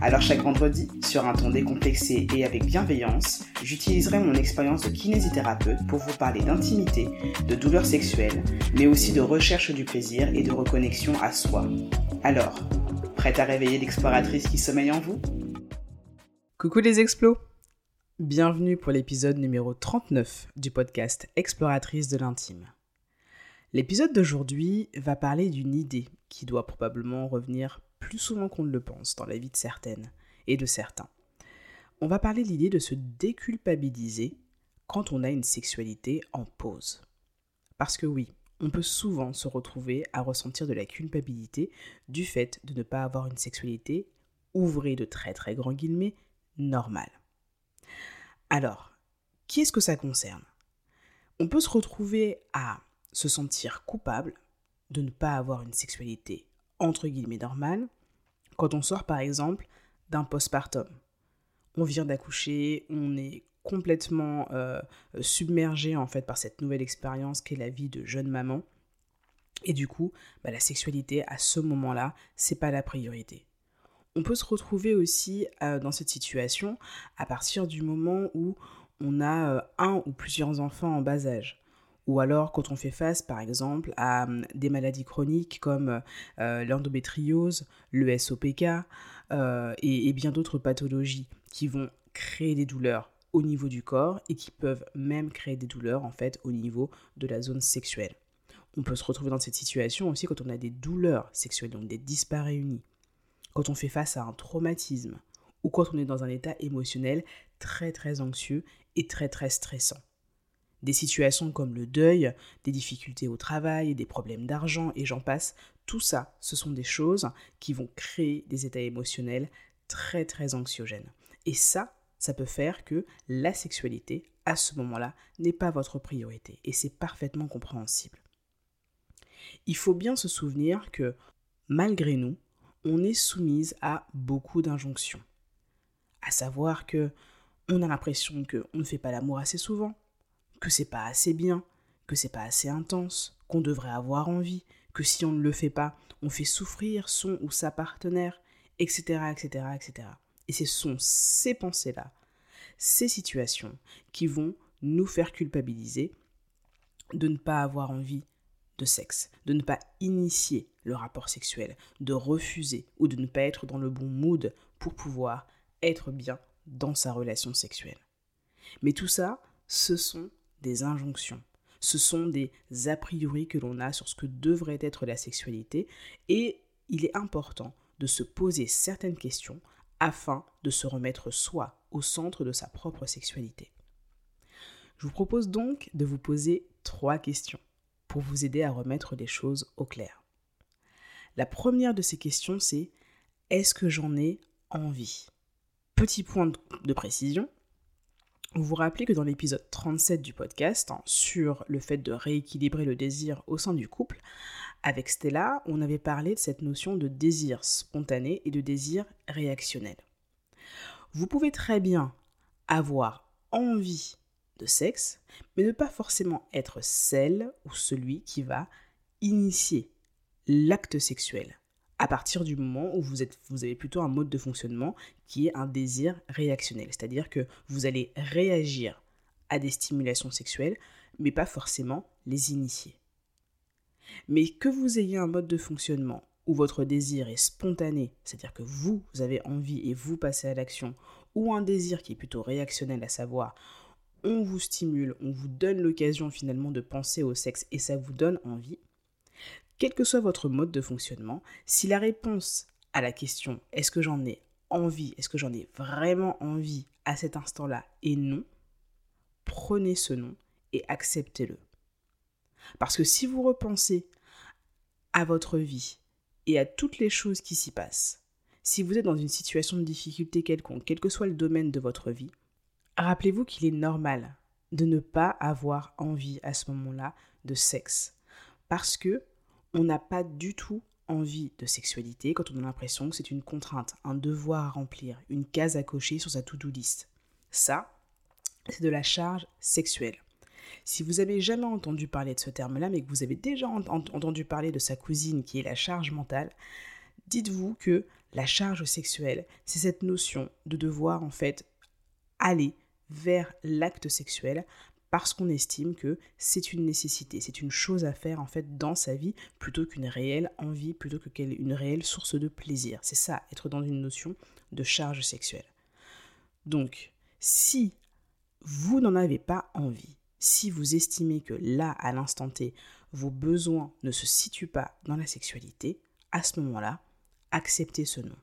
Alors chaque vendredi, sur un ton décomplexé et avec bienveillance, j'utiliserai mon expérience de kinésithérapeute pour vous parler d'intimité, de douleurs sexuelles, mais aussi de recherche du plaisir et de reconnexion à soi. Alors, prête à réveiller l'exploratrice qui sommeille en vous? Coucou les explos Bienvenue pour l'épisode numéro 39 du podcast Exploratrice de l'intime. L'épisode d'aujourd'hui va parler d'une idée qui doit probablement revenir plus souvent qu'on ne le pense dans la vie de certaines et de certains. On va parler de l'idée de se déculpabiliser quand on a une sexualité en pause. Parce que oui, on peut souvent se retrouver à ressentir de la culpabilité du fait de ne pas avoir une sexualité, ouvrée de très très grands guillemets, normale. Alors, qui est-ce que ça concerne? On peut se retrouver à se sentir coupable de ne pas avoir une sexualité entre guillemets normale quand on sort par exemple d'un postpartum. On vient d'accoucher, on est complètement euh, submergé en fait par cette nouvelle expérience qu'est la vie de jeune maman. Et du coup, bah, la sexualité à ce moment-là, c'est pas la priorité. On peut se retrouver aussi euh, dans cette situation à partir du moment où on a euh, un ou plusieurs enfants en bas âge ou alors quand on fait face par exemple à hum, des maladies chroniques comme euh, l'endométriose, le SOPK euh, et, bien d'autres pathologies qui vont créer des douleurs au niveau du corps et qui peuvent même créer des douleurs en fait au niveau de la zone sexuelle. On peut se retrouver dans cette situation aussi quand on a des douleurs sexuelles, donc des disparéunies, quand on fait face à un traumatisme ou quand on est dans un état émotionnel très très anxieux et très très stressant. Des situations comme le deuil, des difficultés au travail, des problèmes d'argent et j'en passe, tout ça, ce sont des choses qui vont créer des états émotionnels très très anxiogènes. Et ça, ça peut faire que la sexualité, à ce moment-là, n'est pas votre priorité. Et c'est parfaitement compréhensible. Il faut bien se souvenir que, malgré nous, on est soumise à beaucoup d'injonctions. À savoir que on a l'impression qu'on ne fait pas l'amour assez souvent, que c'est pas assez bien, que c'est pas assez intense, qu'on devrait avoir envie, que si on ne le fait pas, on fait souffrir son ou sa partenaire, etc., etc., etc. Et ce sont ces pensées-là, ces situations qui vont nous faire culpabiliser de ne pas avoir envie de sexe, de ne pas initier le rapport sexuel, de refuser ou de ne pas être dans le bon mood pour pouvoir être bien dans sa relation sexuelle. Mais tout ça, ce sont des injonctions. Ce sont des a priori que l'on a sur ce que devrait être la sexualité et il est important de se poser certaines questions afin de se remettre soi au centre de sa propre sexualité. Je vous propose donc de vous poser trois questions pour vous aider à remettre les choses au clair. La première de ces questions, c'est est-ce que j'en ai envie? Petit point de précision, vous vous rappelez que dans l'épisode 37 du podcast, hein, sur le fait de rééquilibrer le désir au sein du couple, avec Stella, on avait parlé de cette notion de désir spontané et de désir réactionnel. Vous pouvez très bien avoir envie de sexe, mais ne pas forcément être celle ou celui qui va initier l'acte sexuel à partir du moment où vous, avez plutôt un mode de fonctionnement qui est un désir réactionnel. C'est-à-dire que vous allez réagir à des stimulations sexuelles, mais pas forcément les initier. Mais que vous ayez un mode de fonctionnement où votre désir est spontané, c'est-à-dire que vous avez envie et vous passez à l'action, ou un désir qui est plutôt réactionnel, à savoir on vous stimule, on vous donne l'occasion finalement de penser au sexe et ça vous donne envie, quel que soit votre mode de fonctionnement, si la réponse à la question est-ce que j'en ai envie, est-ce que j'en ai vraiment envie à cet instant-là est non, prenez ce nom et acceptez-le. Parce que si vous repensez à votre vie et à toutes les choses qui s'y passent, si vous êtes dans une situation de difficulté quelconque, quel que soit le domaine de votre vie, rappelez-vous qu'il est normal de ne pas avoir envie à ce moment-là de sexe. Parce que on n'a pas du tout envie de sexualité, quand on a l'impression que c'est une contrainte, un devoir à remplir, une case à cocher sur sa to-do list. Ça, c'est de la charge sexuelle. Si vous avez jamais entendu parler de ce terme-là, mais que vous avez déjà entendu parler de sa cousine qui est la charge mentale, dites-vous que la charge sexuelle, c'est cette notion de devoir en fait aller vers l'acte sexuel parce qu'on estime que c'est une nécessité, c'est une chose à faire en fait dans sa vie plutôt qu'une réelle envie, plutôt qu'une réelle source de plaisir. C'est ça, être dans une notion de charge sexuelle. Donc, si vous n'en avez pas envie, si vous estimez que là, à l'instant T, vos besoins ne se situent pas dans la sexualité, à ce moment-là, acceptez ce nom.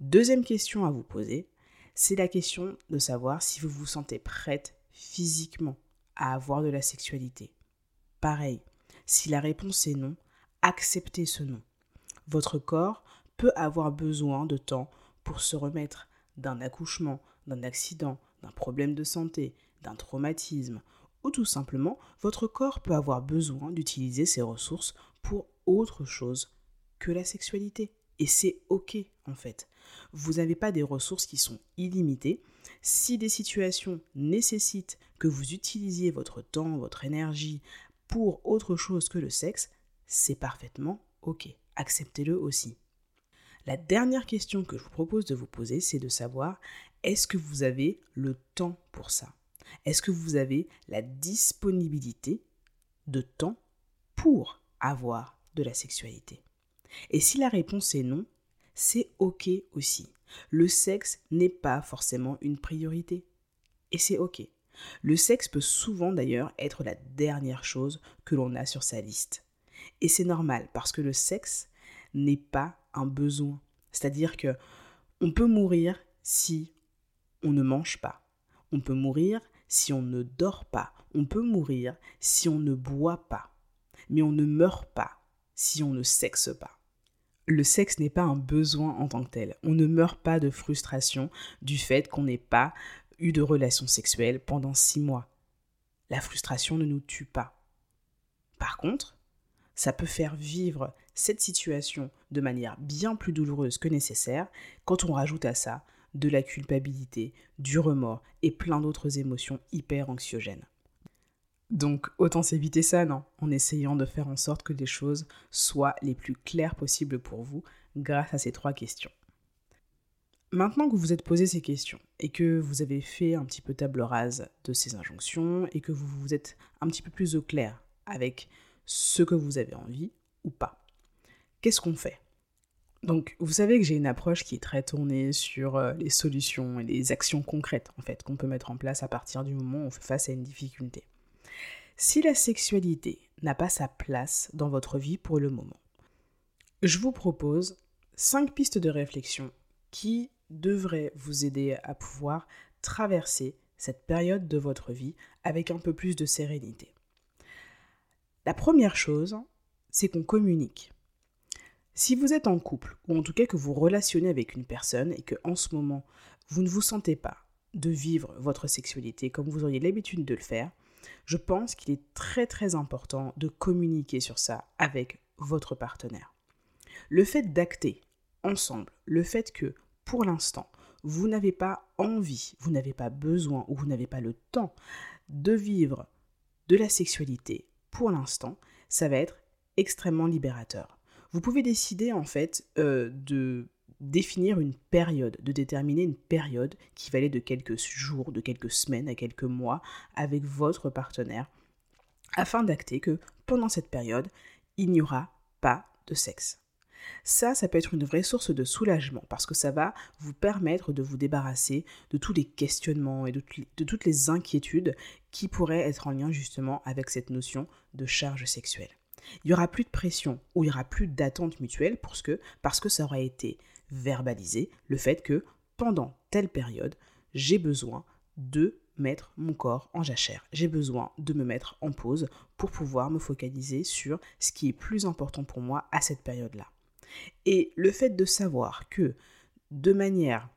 Deuxième question à vous poser, c'est la question de savoir si vous vous sentez prête physiquement à avoir de la sexualité. Pareil, si la réponse est non, acceptez ce non. Votre corps peut avoir besoin de temps pour se remettre d'un accouchement, d'un accident, d'un problème de santé, d'un traumatisme, ou tout simplement, votre corps peut avoir besoin d'utiliser ses ressources pour autre chose que la sexualité. Et c'est OK en fait. Vous n'avez pas des ressources qui sont illimitées. Si des situations nécessitent que vous utilisiez votre temps, votre énergie pour autre chose que le sexe, c'est parfaitement OK. Acceptez-le aussi. La dernière question que je vous propose de vous poser, c'est de savoir est-ce que vous avez le temps pour ça? Est-ce que vous avez la disponibilité de temps pour avoir de la sexualité? Et si la réponse est non, c'est OK aussi. Le sexe n'est pas forcément une priorité. Et c'est OK. Le sexe peut souvent d'ailleurs être la dernière chose que l'on a sur sa liste. Et c'est normal parce que le sexe n'est pas un besoin. C'est-à-dire que on peut mourir si on ne mange pas. On peut mourir si on ne dort pas. On peut mourir si on ne boit pas. Mais on ne meurt pas si on ne sexe pas. Le sexe n'est pas un besoin en tant que tel. On ne meurt pas de frustration du fait qu'on n'ait pas eu de relation sexuelle pendant six mois. La frustration ne nous tue pas. Par contre, ça peut faire vivre cette situation de manière bien plus douloureuse que nécessaire quand on rajoute à ça de la culpabilité, du remords et plein d'autres émotions hyper anxiogènes. Donc autant s'éviter ça, non, en essayant de faire en sorte que les choses soient les plus claires possibles pour vous grâce à ces trois questions. Maintenant que vous vous êtes posé ces questions et que vous avez fait un petit peu table rase de ces injonctions et que vous vous êtes un petit peu plus au clair avec ce que vous avez envie ou pas, qu'est-ce qu'on fait? Donc, vous savez que j'ai une approche qui est très tournée sur euh, les solutions et les actions concrètes, en fait, qu'on peut mettre en place à partir du moment où on fait face à une difficulté. Si la sexualité n'a pas sa place dans votre vie pour le moment, je vous propose cinq pistes de réflexion qui devraient vous aider à pouvoir traverser cette période de votre vie avec un peu plus de sérénité. La première chose, c'est qu'on communique. Si vous êtes en couple, ou en tout cas que vous relationnez avec une personne et que en ce moment vous ne vous sentez pas de vivre votre sexualité comme vous auriez l'habitude de le faire, je pense qu'il est très très important de communiquer sur ça avec votre partenaire. Le fait d'acter ensemble, le fait que pour l'instant vous n'avez pas envie, vous n'avez pas besoin ou vous n'avez pas le temps de vivre de la sexualité pour l'instant, ça va être extrêmement libérateur. Vous pouvez décider en fait euh, de définir une période, de déterminer une période qui va aller de quelques jours, de quelques semaines à quelques mois avec votre partenaire, afin d'acter que pendant cette période, il n'y aura pas de sexe. Ça, ça peut être une vraie source de soulagement parce que ça va vous permettre de vous débarrasser de tous les questionnements et de toutes les inquiétudes qui pourraient être en lien justement avec cette notion de charge sexuelle. Il n'y aura plus de pression ou il n'y aura plus d'attente mutuelle parce que, parce que ça aura été verbalisé le fait que pendant telle période, j'ai besoin de mettre mon corps en jachère. J'ai besoin de me mettre en pause pour pouvoir me focaliser sur ce qui est plus important pour moi à cette période-là. Et le fait de savoir que de manière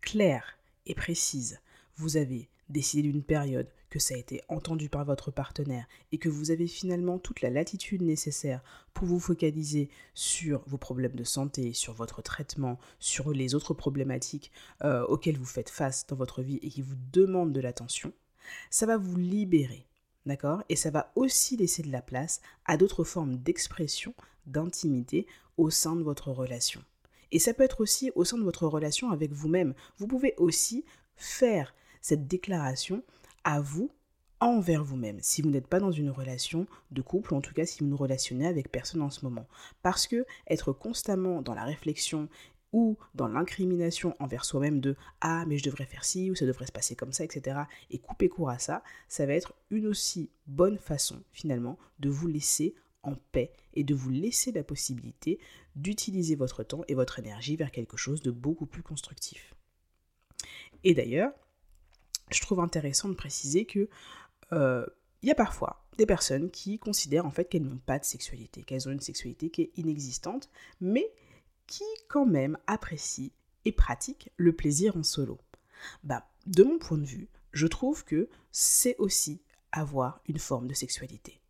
claire et précise, vous avez décidé d'une période que ça a été entendu par votre partenaire et que vous avez finalement toute la latitude nécessaire pour vous focaliser sur vos problèmes de santé, sur votre traitement, sur les autres problématiques euh, auxquelles vous faites face dans votre vie et qui vous demandent de l'attention, ça va vous libérer. D'accord? Et ça va aussi laisser de la place à d'autres formes d'expression, d'intimité au sein de votre relation. Et ça peut être aussi au sein de votre relation avec vous-même. Vous pouvez aussi faire cette déclaration à vous envers vous-même, si vous n'êtes pas dans une relation de couple, ou en tout cas si vous ne relationnez avec personne en ce moment. Parce que être constamment dans la réflexion ou dans l'incrimination envers soi-même de ah mais je devrais faire ci ou ça devrait se passer comme ça, etc. et couper court à ça, ça va être une aussi bonne façon finalement de vous laisser en paix et de vous laisser la possibilité d'utiliser votre temps et votre énergie vers quelque chose de beaucoup plus constructif. Et d'ailleurs, je trouve intéressant de préciser que euh, il y a parfois des personnes qui considèrent en fait qu'elles n'ont pas de sexualité, qu'elles ont une sexualité qui est inexistante, mais qui quand même apprécient et pratiquent le plaisir en solo. Bah, de mon point de vue, je trouve que c'est aussi avoir une forme de sexualité.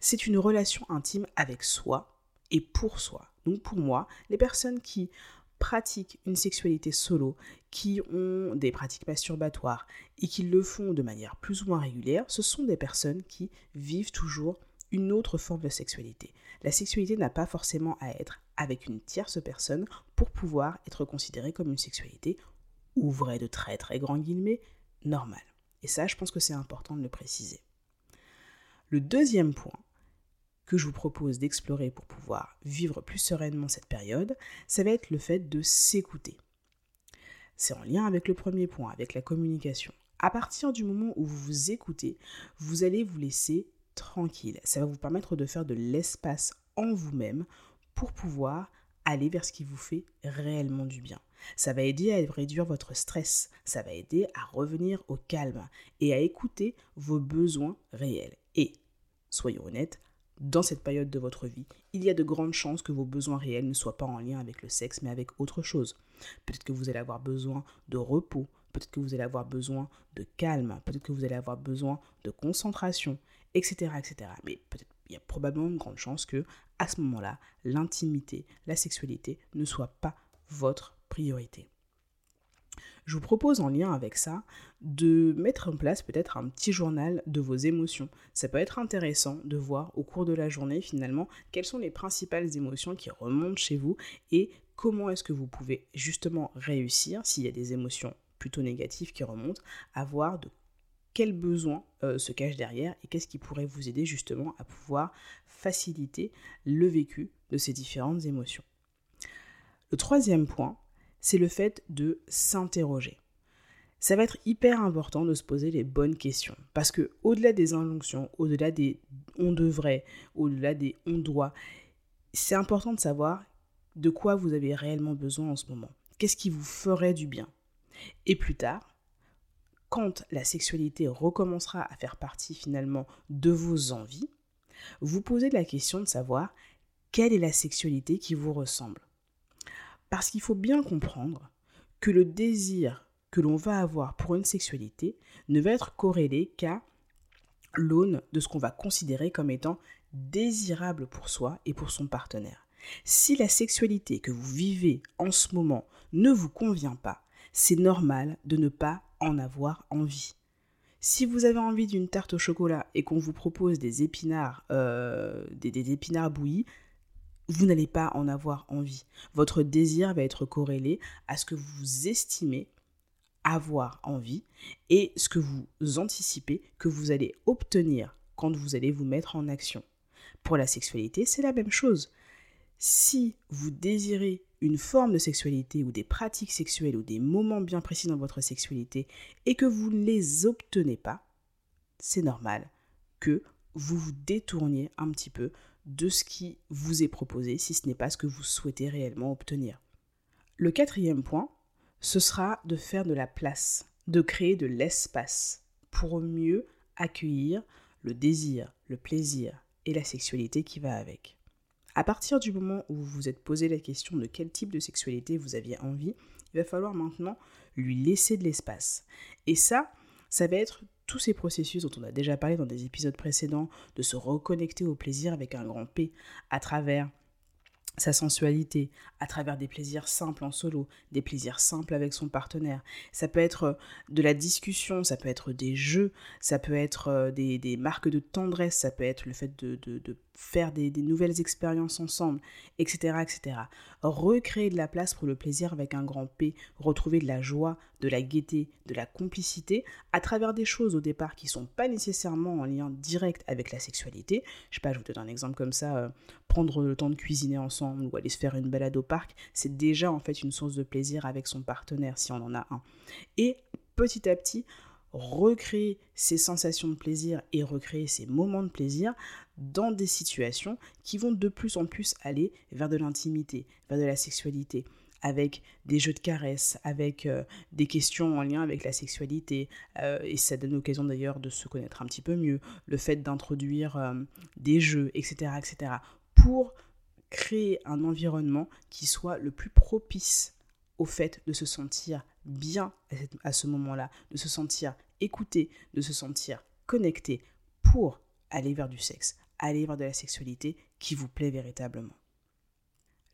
C'est une relation intime avec soi et pour soi. Donc pour moi, les personnes qui pratiquent une sexualité solo, qui ont des pratiques masturbatoires et qui le font de manière plus ou moins régulière, ce sont des personnes qui vivent toujours une autre forme de sexualité. La sexualité n'a pas forcément à être avec une tierce personne pour pouvoir être considérée comme une sexualité, ouvrée de très très grands guillemets, normale. Et ça, je pense que c'est important de le préciser. Le deuxième point que je vous propose d'explorer pour pouvoir vivre plus sereinement cette période, ça va être le fait de s'écouter. C'est en lien avec le premier point, avec la communication. À partir du moment où vous vous écoutez, vous allez vous laisser tranquille. Ça va vous permettre de faire de l'espace en vous-même pour pouvoir aller vers ce qui vous fait réellement du bien. Ça va aider à réduire votre stress, ça va aider à revenir au calme et à écouter vos besoins réels. Et, soyons honnêtes, dans cette période de votre vie, il y a de grandes chances que vos besoins réels ne soient pas en lien avec le sexe, mais avec autre chose. Peut-être que vous allez avoir besoin de repos, peut-être que vous allez avoir besoin de calme, peut-être que vous allez avoir besoin de concentration, etc. etc. Mais il y a probablement une grande chance que, à ce moment-là, l'intimité, la sexualité ne soit pas votre priorité. Je vous propose en lien avec ça de mettre en place peut-être un petit journal de vos émotions. Ça peut être intéressant de voir au cours de la journée finalement quelles sont les principales émotions qui remontent chez vous et comment est-ce que vous pouvez justement réussir, s'il y a des émotions plutôt négatives qui remontent, à voir de quels besoins euh, se cachent derrière et qu'est-ce qui pourrait vous aider justement à pouvoir faciliter le vécu de ces différentes émotions. Le troisième point, c'est le fait de s'interroger. Ça va être hyper important de se poser les bonnes questions parce que au-delà des injonctions, au-delà des on devrait, au-delà des on doit, c'est important de savoir de quoi vous avez réellement besoin en ce moment. Qu'est-ce qui vous ferait du bien? Et plus tard, quand la sexualité recommencera à faire partie finalement de vos envies, vous posez la question de savoir quelle est la sexualité qui vous ressemble. Parce qu'il faut bien comprendre que le désir que l'on va avoir pour une sexualité ne va être corrélé qu'à l'aune de ce qu'on va considérer comme étant désirable pour soi et pour son partenaire. Si la sexualité que vous vivez en ce moment ne vous convient pas, c'est normal de ne pas en avoir envie. Si vous avez envie d'une tarte au chocolat et qu'on vous propose des épinards, euh, des, des épinards bouillis, vous n'allez pas en avoir envie. Votre désir va être corrélé à ce que vous estimez avoir envie et ce que vous anticipez que vous allez obtenir quand vous allez vous mettre en action. Pour la sexualité, c'est la même chose. Si vous désirez une forme de sexualité ou des pratiques sexuelles ou des moments bien précis dans votre sexualité et que vous ne les obtenez pas, c'est normal que vous vous détourniez un petit peu de ce qui vous est proposé si ce n'est pas ce que vous souhaitez réellement obtenir. Le quatrième point, ce sera de faire de la place, de créer de l'espace pour mieux accueillir le désir, le plaisir et la sexualité qui va avec. À partir du moment où vous vous êtes posé la question de quel type de sexualité vous aviez envie, il va falloir maintenant lui laisser de l'espace. Et ça, ça va être tous ces processus dont on a déjà parlé dans des épisodes précédents, de se reconnecter au plaisir avec un grand P à travers sa sensualité à travers des plaisirs simples en solo, des plaisirs simples avec son partenaire. Ça peut être euh, de la discussion, ça peut être des jeux, ça peut être euh, des, marques de tendresse, ça peut être le fait de, de faire des, nouvelles expériences ensemble, etc., etc. Recréer de la place pour le plaisir avec un grand P, retrouver de la joie, de la gaieté, de la complicité à travers des choses au départ qui sont pas nécessairement en lien direct avec la sexualité. Je sais pas, je vous donne un exemple comme ça, euh, prendre le temps de cuisiner ensemble ou aller se faire une balade au parc, c'est déjà en fait une source de plaisir avec son partenaire si on en a un. Et petit à petit, recréer ces sensations de plaisir et recréer ces moments de plaisir dans des situations qui vont de plus en plus aller vers de l'intimité, vers de la sexualité, avec des jeux de caresses, avec euh, des questions en lien avec la sexualité, euh, et ça donne l'occasion d'ailleurs de se connaître un petit peu mieux, le fait d'introduire euh, des jeux, etc., etc., pour créer un environnement qui soit le plus propice au fait de se sentir bien à ce moment-là, de se sentir écouter, de se sentir connecté pour aller vers du sexe, aller vers de la sexualité qui vous plaît véritablement.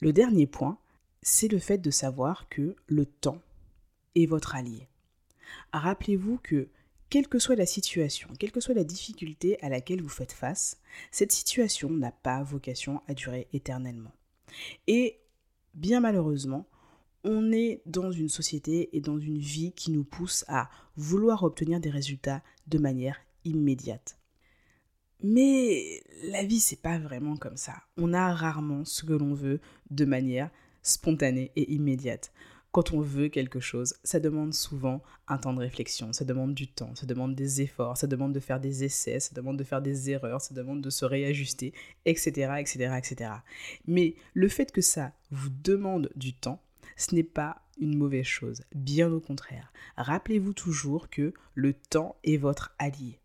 Le dernier point, c'est le fait de savoir que le temps est votre allié. Rappelez-vous que quelle que soit la situation, quelle que soit la difficulté à laquelle vous faites face, cette situation n'a pas vocation à durer éternellement. Et bien malheureusement, on est dans une société et dans une vie qui nous pousse à vouloir obtenir des résultats de manière immédiate. Mais la vie, c'est pas vraiment comme ça. On a rarement ce que l'on veut de manière spontanée et immédiate. Quand on veut quelque chose, ça demande souvent un temps de réflexion, ça demande du temps, ça demande des efforts, ça demande de faire des essais, ça demande de faire des erreurs, ça demande de se réajuster, etc., etc., etc. Mais le fait que ça vous demande du temps, ce n'est pas une mauvaise chose, bien au contraire. Rappelez-vous toujours que le temps est votre allié.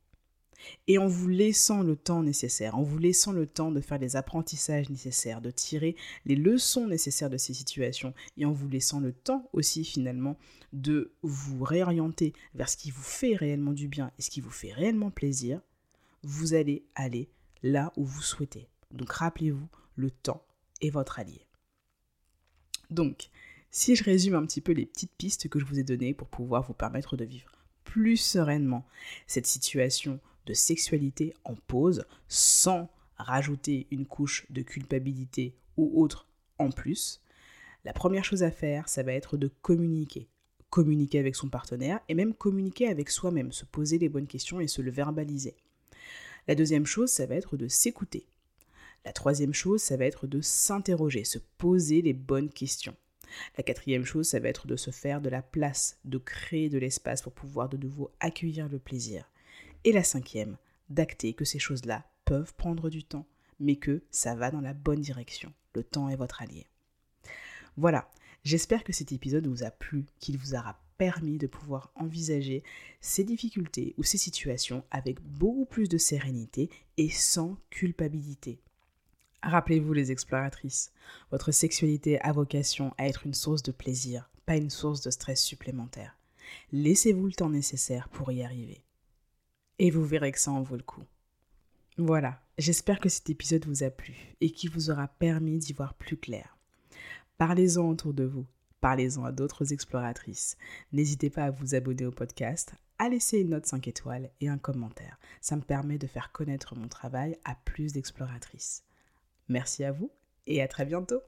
Et en vous laissant le temps nécessaire, en vous laissant le temps de faire les apprentissages nécessaires, de tirer les leçons nécessaires de ces situations, et en vous laissant le temps aussi finalement de vous réorienter vers ce qui vous fait réellement du bien et ce qui vous fait réellement plaisir, vous allez aller là où vous souhaitez. Donc rappelez-vous, le temps est votre allié. Donc, si je résume un petit peu les petites pistes que je vous ai données pour pouvoir vous permettre de vivre plus sereinement cette situation de sexualité en pause sans rajouter une couche de culpabilité ou autre en plus, la première chose à faire, ça va être de communiquer. Communiquer avec son partenaire et même communiquer avec soi-même, se poser les bonnes questions et se le verbaliser. La deuxième chose, ça va être de s'écouter. La troisième chose, ça va être de s'interroger, se poser les bonnes questions. La quatrième chose, ça va être de se faire de la place, de créer de l'espace pour pouvoir de nouveau accueillir le plaisir. Et la cinquième, d'acter que ces choses-là peuvent prendre du temps, mais que ça va dans la bonne direction. Le temps est votre allié. Voilà, j'espère que cet épisode vous a plu, qu'il vous aura permis de pouvoir envisager ces difficultés ou ces situations avec beaucoup plus de sérénité et sans culpabilité. Rappelez-vous les exploratrices, votre sexualité a vocation à être une source de plaisir, pas une source de stress supplémentaire. Laissez-vous le temps nécessaire pour y arriver. Et vous verrez que ça en vaut le coup. Voilà, j'espère que cet épisode vous a plu et qu'il vous aura permis d'y voir plus clair. Parlez-en autour de vous, parlez-en à d'autres exploratrices. N'hésitez pas à vous abonner au podcast, à laisser une note 5 étoiles et un commentaire. Ça me permet de faire connaître mon travail à plus d'exploratrices. Merci à vous et à très bientôt.